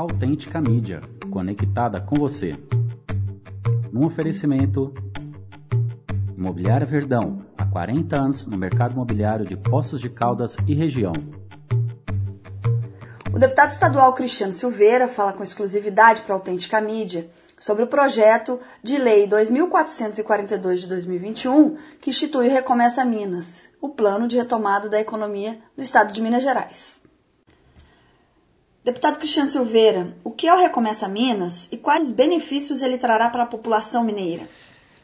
Autêntica Mídia, conectada com você. Num oferecimento Imobiliária Verdão, há 40 anos no mercado imobiliário de Poços de Caldas e região. O deputado estadual Cristiano Silveira fala com exclusividade para a Autêntica Mídia sobre o projeto de lei 2442 de 2021 que institui o Recomeça Minas, o plano de retomada da economia do estado de Minas Gerais. Deputado Cristiano Silveira, o que é o Recomeça Minas e quais benefícios ele trará para a população mineira?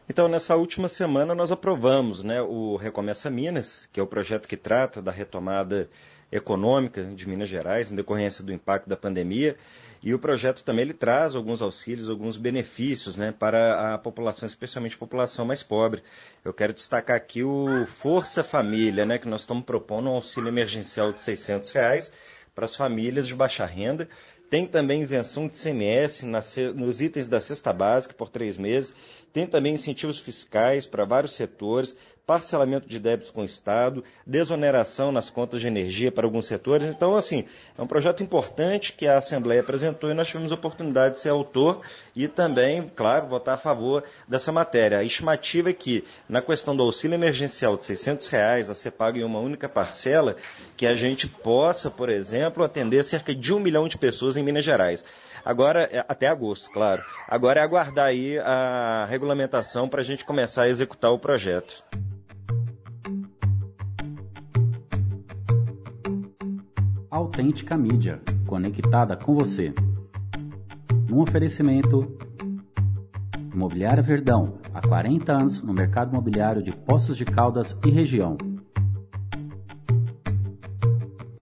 Então, nessa última semana, nós aprovamos né, o Recomeça Minas, que é o projeto que trata da retomada econômica de Minas Gerais, em decorrência do impacto da pandemia. E o projeto também ele traz alguns auxílios, alguns benefícios né, para a população, especialmente a população mais pobre. Eu quero destacar aqui o Força Família, né, que nós estamos propondo um auxílio emergencial de 600 reais para as famílias de baixa renda. Tem também isenção de CMS nos itens da cesta básica por três meses. Tem também incentivos fiscais para vários setores, parcelamento de débitos com o Estado, desoneração nas contas de energia para alguns setores. Então, assim, é um projeto importante que a Assembleia apresentou e nós tivemos a oportunidade de ser autor e também, claro, votar a favor dessa matéria. A estimativa é que, na questão do auxílio emergencial de 600 reais a ser pago em uma única parcela, que a gente possa, por exemplo, atender cerca de um milhão de pessoas em Minas Gerais. Agora, é, até agosto, claro. Agora é aguardar aí a regulamentação para a gente começar a executar o projeto. Autêntica Mídia, conectada com você. Um oferecimento Imobiliária Verdão, há 40 anos no mercado imobiliário de Poços de Caldas e região.